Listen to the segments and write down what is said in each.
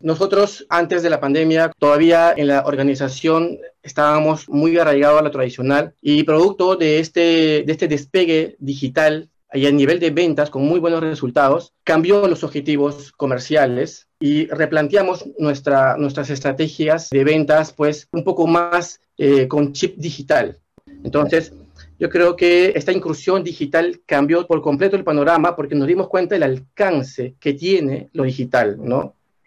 Nosotros antes de la pandemia todavía en la organización estábamos muy arraigados a lo tradicional y producto de este, de este despegue digital y a nivel de ventas con muy buenos resultados, cambió los objetivos comerciales y replanteamos nuestra, nuestras estrategias de ventas pues un poco más eh, con chip digital. Entonces, yo creo que esta incursión digital cambió por completo el panorama porque nos dimos cuenta del alcance que tiene lo digital, ¿no?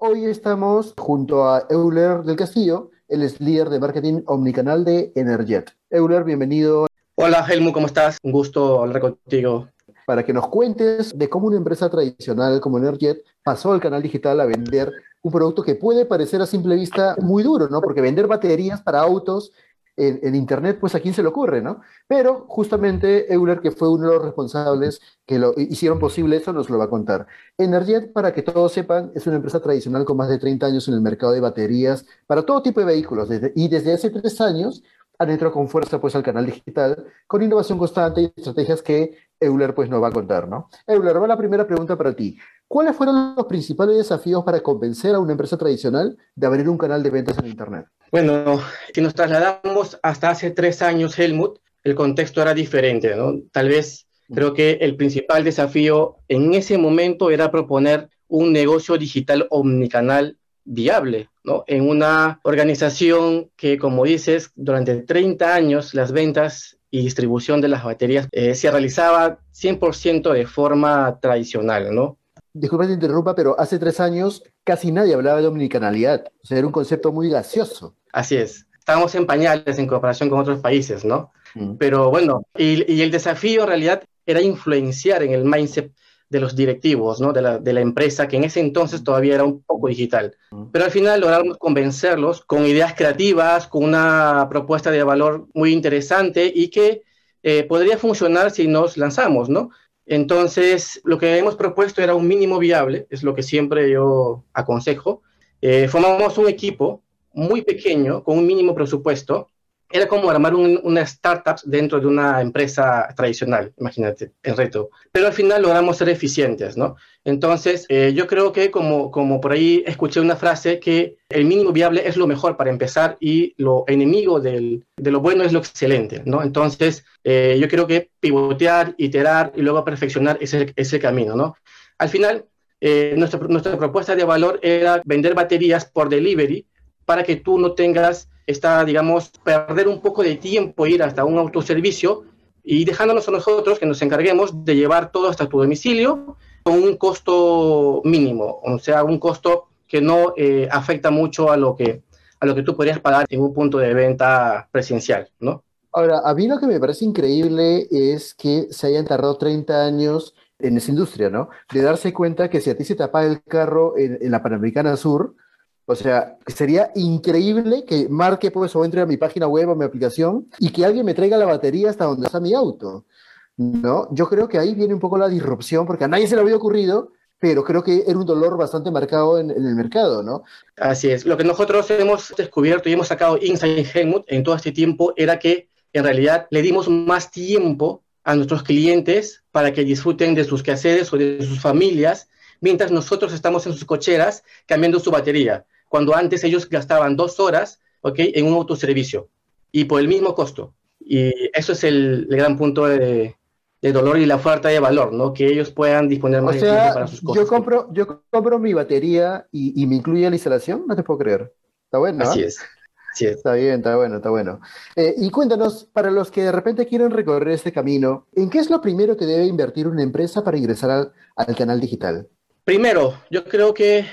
Hoy estamos junto a Euler del Castillo, él es líder de marketing omnicanal de Energet. Euler, bienvenido. Hola Helmut, ¿cómo estás? Un gusto hablar contigo. Para que nos cuentes de cómo una empresa tradicional como Energet pasó al canal digital a vender un producto que puede parecer a simple vista muy duro, ¿no? Porque vender baterías para autos en, Internet, pues a quién se le ocurre, ¿no? Pero justamente Euler, que fue uno de los responsables que lo hicieron posible eso, nos lo va a contar. Energet, para que todos sepan, es una empresa tradicional con más de 30 años en el mercado de baterías para todo tipo de vehículos. y desde hace tres años han entrado con fuerza pues al canal digital, con innovación constante y estrategias que Euler pues nos va a contar, ¿no? Euler, va la primera pregunta para ti. ¿Cuáles fueron los principales desafíos para convencer a una empresa tradicional de abrir un canal de ventas en Internet? Bueno, si nos trasladamos hasta hace tres años, Helmut, el contexto era diferente, ¿no? Tal vez creo que el principal desafío en ese momento era proponer un negocio digital omnicanal viable, ¿no? En una organización que, como dices, durante 30 años las ventas y distribución de las baterías eh, se realizaba 100% de forma tradicional, ¿no? Disculpa que te interrumpa, pero hace tres años casi nadie hablaba de omnicanalidad. O sea, era un concepto muy gaseoso. Así es. Estábamos en pañales en comparación con otros países, ¿no? Mm. Pero bueno, y, el desafío en realidad era influenciar en el mindset de los directivos, ¿no? De la, de la, empresa, que en ese entonces todavía era un poco digital. Mm. Pero al final logramos convencerlos con ideas creativas, con una propuesta de valor muy interesante y que eh, podría funcionar si nos lanzamos, ¿no? Entonces, lo que hemos propuesto era un mínimo viable, es lo que siempre yo aconsejo. Eh, formamos un equipo muy pequeño, con un mínimo presupuesto, era como armar una startup dentro de una empresa tradicional, imagínate, el reto. Pero al final logramos ser eficientes, ¿no? Entonces, eh, yo creo que como, como por ahí escuché una frase que el mínimo viable es lo mejor para empezar y lo enemigo del, de lo bueno es lo excelente, ¿no? Entonces, eh, yo creo que pivotear, iterar y luego perfeccionar es el, es el camino, ¿no? Al final, eh, nuestra, nuestra propuesta de valor era vender baterías por delivery para que tú no tengas esta, digamos, perder un poco de tiempo, ir hasta un autoservicio y dejándonos a nosotros que nos encarguemos de llevar todo hasta tu domicilio con un costo mínimo, o sea, un costo que no eh, afecta mucho a lo que a lo que tú podrías pagar en un punto de venta presencial, ¿no? Ahora, a mí lo que me parece increíble es que se hayan tardado 30 años en esa industria, ¿no? De darse cuenta que si a ti se te apaga el carro en, en la Panamericana Sur, o sea, sería increíble que marque pues o entre a mi página web o mi aplicación y que alguien me traiga la batería hasta donde está mi auto. ¿No? Yo creo que ahí viene un poco la disrupción porque a nadie se le había ocurrido, pero creo que era un dolor bastante marcado en, el mercado, ¿no? Así es. Lo que nosotros hemos descubierto y hemos sacado Insight Helmut en todo este tiempo era que en realidad le dimos más tiempo a nuestros clientes para que disfruten de sus quehaceres o de sus familias, mientras nosotros estamos en sus cocheras cambiando su batería cuando antes ellos gastaban dos horas ¿okay? en un autoservicio y por el mismo costo. Y eso es el, gran punto de, dolor y la oferta de valor, ¿no? Que ellos puedan disponer más de tiempo para sus cosas. Yo compro, yo compro mi batería y, me incluye la instalación, no te puedo creer. Está bueno. Así es. Sí, está bien, está bueno, está bueno. Eh, y cuéntanos, para los que de repente quieren recorrer este camino, ¿en qué es lo primero que debe invertir una empresa para ingresar al, al canal digital? Primero, yo creo que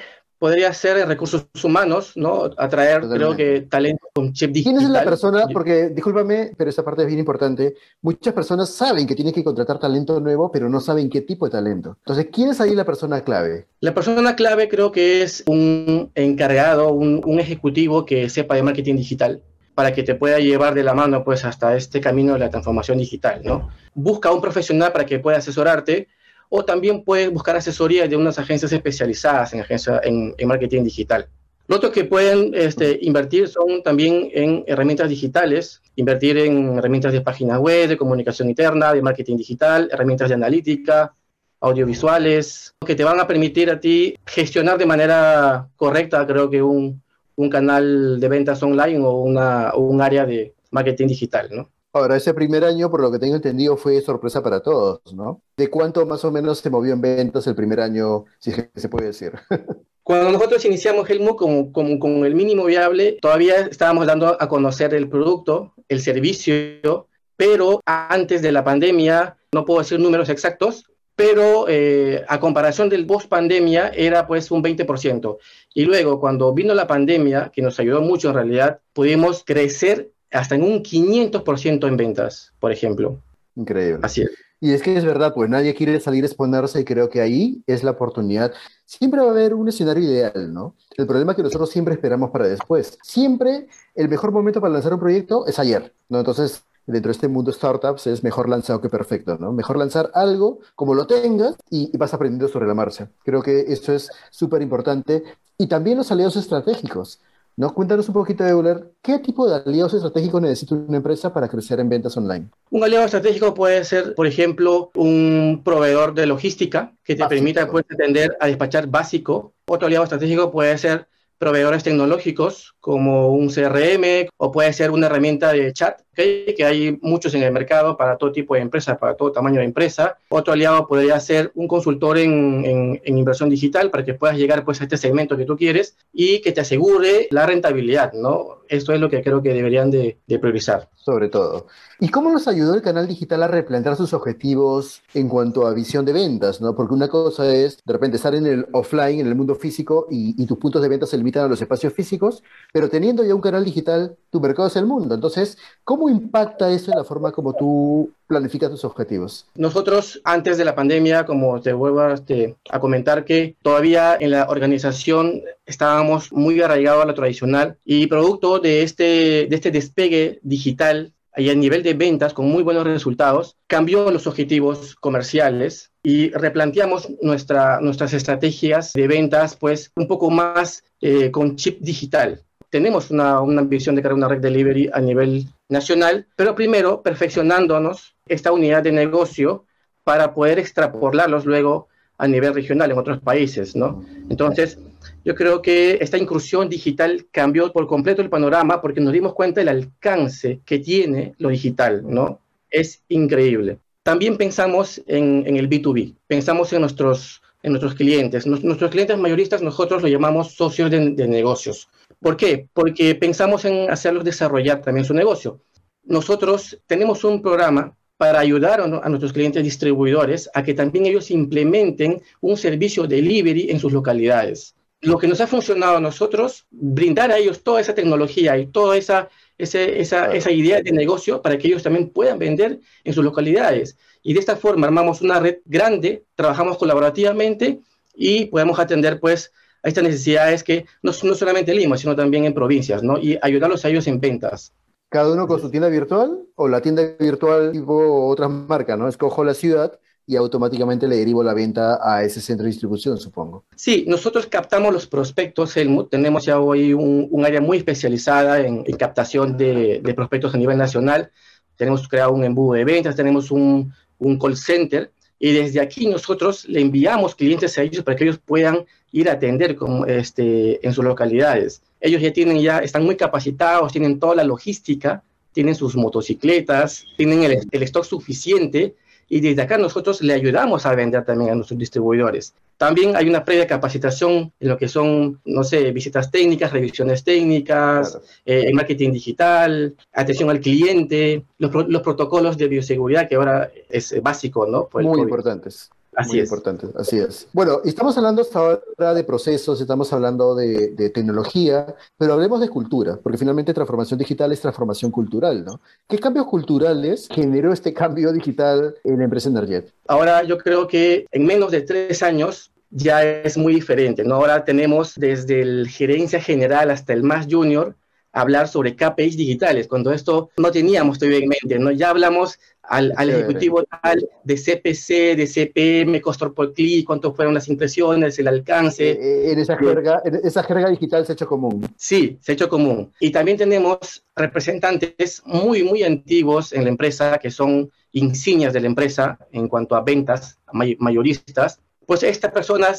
podría ser recursos humanos, ¿no? Atraer, creo que, talento con chip digital. ¿Quién es la persona? Porque, discúlpame, pero esta parte es bien importante. Muchas personas saben que tienen que contratar talento nuevo, pero no saben qué tipo de talento. Entonces, ¿quién es ahí la persona clave? La persona clave creo que es un encargado, un, un ejecutivo que sepa de marketing digital para que te pueda llevar de la mano pues hasta este camino de la transformación digital, ¿no? Busca un profesional para que pueda asesorarte o también puedes buscar asesoría de unas agencias especializadas en, agencia, en, marketing digital. Lo otro que pueden este, invertir son también en herramientas digitales, invertir en herramientas de página web, de comunicación interna, de marketing digital, herramientas de analítica, audiovisuales, que te van a permitir a ti gestionar de manera correcta, creo que un, un canal de ventas online o, una, o un área de marketing digital, ¿no? Ahora, ese primer año, por lo que tengo entendido, fue sorpresa para todos, ¿no? ¿De cuánto más o menos se movió en ventas el primer año, si se puede decir? Cuando nosotros iniciamos Helmo con, con, el mínimo viable, todavía estábamos dando a conocer el producto, el servicio, pero antes de la pandemia, no puedo decir números exactos, pero eh, a comparación del post pandemia era pues un 20%. Y luego cuando vino la pandemia, que nos ayudó mucho en realidad, pudimos crecer hasta en un 500% en ventas, por ejemplo. Increíble. Así es. Y es que es verdad, pues nadie quiere salir a exponerse y creo que ahí es la oportunidad. Siempre va a haber un escenario ideal, ¿no? El problema es que nosotros siempre esperamos para después. Siempre el mejor momento para lanzar un proyecto es ayer, ¿no? Entonces, dentro de este mundo startups es mejor lanzado que perfecto, ¿no? Mejor lanzar algo como lo tengas y, y vas aprendiendo sobre la marcha. Creo que esto es súper importante. Y también los aliados estratégicos. ¿No? Cuéntanos un poquito, Euler, ¿qué tipo de aliados estratégicos necesita una empresa para crecer en ventas online? Un aliado estratégico puede ser, por ejemplo, un proveedor de logística que te permita pues, atender a despachar básico. Otro aliado estratégico puede ser proveedores tecnológicos como un CRM o puede ser una herramienta de chat, que hay muchos en el mercado para todo tipo de empresas, para todo tamaño de empresa. Otro aliado podría ser un consultor en, inversión digital para que puedas llegar pues, a este segmento que tú quieres y que te asegure la rentabilidad, ¿no? Esto es lo que creo que deberían de, de priorizar. Sobre todo. ¿Y cómo nos ayudó el canal digital a replantear sus objetivos en cuanto a visión de ventas? ¿no? Porque una cosa es de repente estar en el offline, en el mundo físico, y, y tus puntos de venta se limitan a los espacios físicos, pero teniendo ya un canal digital, tu mercado es el mundo. Entonces, ¿cómo impacta eso en la forma como tú planificas tus objetivos? Nosotros, antes de la pandemia, como te vuelvo a, este, a comentar, que todavía en la organización estábamos muy arraigados a lo tradicional y producto de este, de este despegue digital y a nivel de ventas con muy buenos resultados, cambió los objetivos comerciales y replanteamos nuestra, nuestras estrategias de ventas pues un poco más eh, con chip digital. Tenemos una, una ambición de crear una red delivery a nivel nacional, pero primero perfeccionándonos esta unidad de negocio para poder extrapolarlos luego a nivel regional en otros países, ¿no? Entonces, yo creo que esta incursión digital cambió por completo el panorama porque nos dimos cuenta del alcance que tiene lo digital, ¿no? Es increíble. También pensamos en, el B2B, pensamos en nuestros, en nuestros clientes. nuestros clientes mayoristas nosotros lo llamamos socios de, de negocios. ¿Por qué? Porque pensamos en hacerlos desarrollar también su negocio. Nosotros tenemos un programa para ayudar a nuestros clientes distribuidores a que también ellos implementen un servicio delivery en sus localidades. Lo que nos ha funcionado a nosotros, brindar a ellos toda esa tecnología y toda esa, esa, esa idea de negocio para que ellos también puedan vender en sus localidades. Y de esta forma armamos una red grande, trabajamos colaborativamente y podemos atender pues a estas necesidades que no, no solamente en Lima, sino también en provincias, ¿no? Y ayudarlos a ellos en ventas. Cada uno con su tienda virtual o la tienda virtual tipo otras marcas, ¿no? Escojo la ciudad y automáticamente le derivo la venta a ese centro de distribución, supongo. Sí, nosotros captamos los prospectos, Helmut. Tenemos ya hoy un, área muy especializada en, captación de, prospectos a nivel nacional. Tenemos creado un embudo de ventas, tenemos un, un call center y desde aquí nosotros le enviamos clientes a ellos para que ellos puedan ir a atender como, este, en sus localidades. Ellos ya tienen, ya están muy capacitados, tienen toda la logística, tienen sus motocicletas, tienen el, el stock suficiente y desde acá nosotros le ayudamos a vender también a nuestros distribuidores. También hay una previa capacitación en lo que son, no sé, visitas técnicas, revisiones técnicas, eh, marketing digital, atención al cliente, los, los, protocolos de bioseguridad que ahora es básico, ¿no? Muy importantes. Así Muy importante, así es. Bueno, estamos hablando hasta ahora de procesos, estamos hablando de, tecnología, pero hablemos de cultura, porque finalmente transformación digital es transformación cultural, ¿no? ¿Qué cambios culturales generó este cambio digital en la empresa Energet? Ahora yo creo que en menos de tres años ya es muy diferente, ¿no? Ahora tenemos desde el gerencia general hasta el más junior hablar sobre KPIs digitales, cuando esto no teníamos todavía en mente, ¿no? Ya hablamos al, ejecutivo tal de CPC, de CPM, costo por clic, cuánto fueron las impresiones, el alcance. Eh, eh, en esa jerga, esa jerga digital se ha hecho común. Sí, se ha hecho común. Y también tenemos representantes muy, muy antiguos en la empresa, que son insignias de la empresa en cuanto a ventas mayoristas. Pues esta persona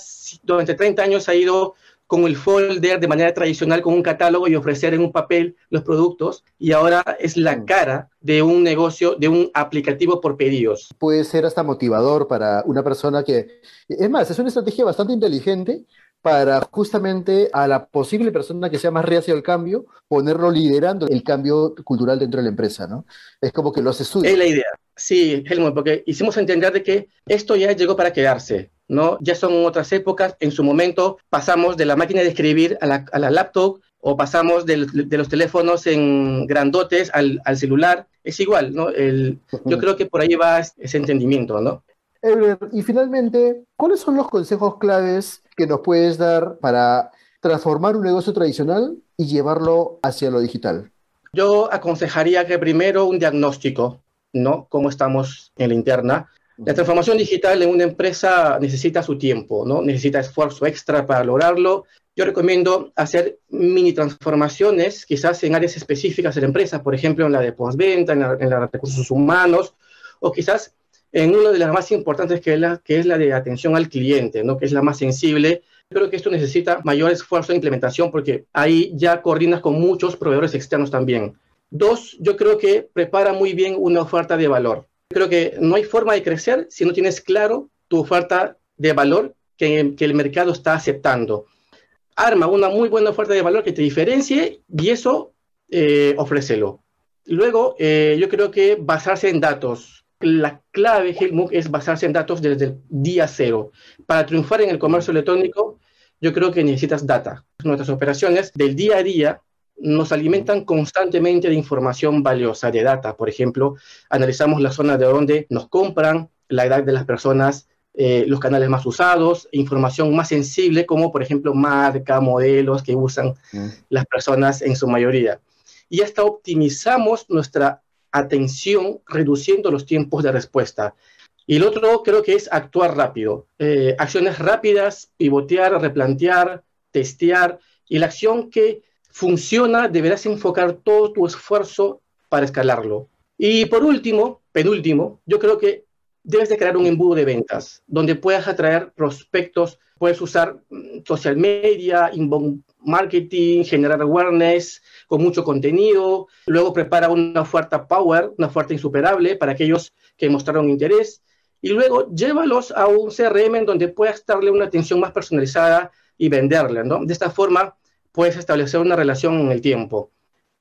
durante 30 años ha ido con el folder de manera tradicional con un catálogo y ofrecer en un papel los productos y ahora es la mm. cara de un negocio, de un aplicativo por pedidos. Puede ser hasta motivador para una persona que, es más, es una estrategia bastante inteligente para justamente a la posible persona que sea más reacia al cambio, ponerlo liderando el cambio cultural dentro de la empresa, ¿no? Es como que lo hace suyo. Es la idea. Sí, Helmut, porque hicimos entender de que esto ya llegó para quedarse. ¿No? Ya son otras épocas. En su momento pasamos de la máquina de escribir a la, laptop o pasamos de, los teléfonos en grandotes al, celular. Es igual, ¿no? El, yo creo que por ahí va ese entendimiento, ¿no? y finalmente, ¿cuáles son los consejos claves que nos puedes dar para transformar un negocio tradicional y llevarlo hacia lo digital? Yo aconsejaría que primero un diagnóstico, ¿no? Cómo estamos en la interna. La transformación digital en una empresa necesita su tiempo, ¿no? Necesita esfuerzo extra para lograrlo. Yo recomiendo hacer mini transformaciones, quizás en áreas específicas de la empresa, por ejemplo, en la de postventa, en la, de recursos humanos, o quizás en una de las más importantes, que es la, que es la de atención al cliente, ¿no? Que es la más sensible. Creo que esto necesita mayor esfuerzo de implementación porque ahí ya coordinas con muchos proveedores externos también. Dos, yo creo que prepara muy bien una oferta de valor. Creo que no hay forma de crecer si no tienes claro tu oferta de valor que, que el mercado está aceptando. Arma una muy buena oferta de valor que te diferencie y eso eh, ofrécelo. Luego, eh, yo creo que basarse en datos. La clave, Helmut, es basarse en datos desde el día cero. Para triunfar en el comercio electrónico, yo creo que necesitas data. Nuestras operaciones del día a día nos alimentan constantemente de información valiosa, de data. Por ejemplo, analizamos la zona de donde nos compran, la edad de las personas, eh, los canales más usados, información más sensible como por ejemplo marca, modelos que usan mm. las personas en su mayoría. Y hasta optimizamos nuestra atención reduciendo los tiempos de respuesta. Y el otro creo que es actuar rápido. Eh, acciones rápidas, pivotear, replantear, testear. Y la acción que funciona, deberás enfocar todo tu esfuerzo para escalarlo. Y por último, penúltimo, yo creo que debes de crear un embudo de ventas donde puedas atraer prospectos, puedes usar mm, social media, inbound marketing, generar awareness con mucho contenido, luego prepara una oferta power, una oferta insuperable para aquellos que mostraron interés y luego llévalos a un CRM en donde puedas darle una atención más personalizada y venderle, ¿no? De esta forma puedes establecer una relación en el tiempo.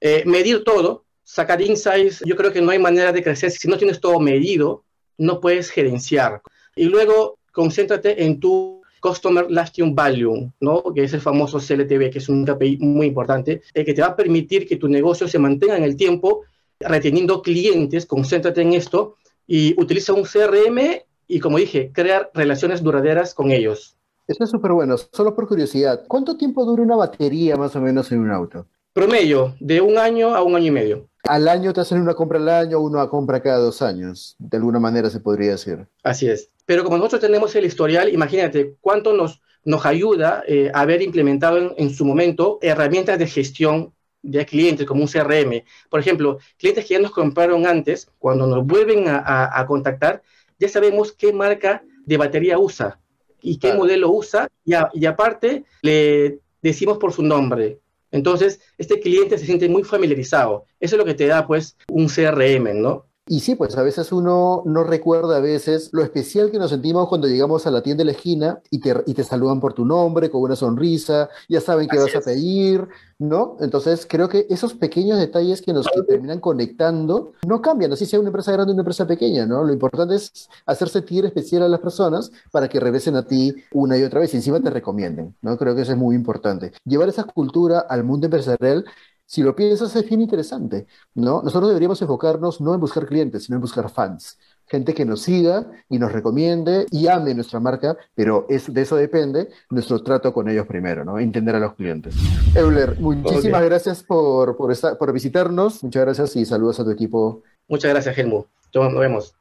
Eh, medir todo, sacar insights, yo creo que no hay manera de crecer si no tienes todo medido, no puedes gerenciar. Y luego, concéntrate en tu Customer Lifetime Value, ¿no? que es el famoso CLTV, que es un KPI muy importante, eh, que te va a permitir que tu negocio se mantenga en el tiempo, reteniendo clientes, concéntrate en esto y utiliza un CRM y, como dije, crear relaciones duraderas con ellos. Eso es súper bueno. Solo por curiosidad, ¿cuánto tiempo dura una batería más o menos en un auto? Promedio, de un año a un año y medio. ¿Al año te hacen una compra al año una compra cada dos años? De alguna manera se podría decir. Así es. Pero como nosotros tenemos el historial, imagínate cuánto nos, nos ayuda eh, haber implementado en, su momento herramientas de gestión de clientes como un CRM. Por ejemplo, clientes que ya nos compraron antes, cuando nos vuelven a contactar, ya sabemos qué marca de batería usa y qué modelo usa, y, aparte le decimos por su nombre. Entonces, este cliente se siente muy familiarizado. Eso es lo que te da, pues, un CRM, ¿no? Y sí, pues a veces uno no recuerda a veces lo especial que nos sentimos cuando llegamos a la tienda de la esquina y te, y te saludan por tu nombre, con una sonrisa, ya saben qué vas a pedir, ¿no? Entonces creo que esos pequeños detalles que nos terminan conectando no cambian, así sea una empresa grande o una empresa pequeña, ¿no? Lo importante es hacer sentir especial a las personas para que regresen a ti una y otra vez y encima te recomienden, ¿no? Creo que eso es muy importante. Llevar esa cultura al mundo empresarial si lo piensas, es bien interesante, ¿no? Nosotros deberíamos enfocarnos no en buscar clientes, sino en buscar fans. Gente que nos siga y nos recomiende y ame nuestra marca, pero es, de eso depende nuestro trato con ellos primero, ¿no? Entender a los clientes. Euler, muchísimas gracias por, por, por visitarnos. Muchas gracias y saludos a tu equipo. Muchas gracias, Helmut. Nos vemos.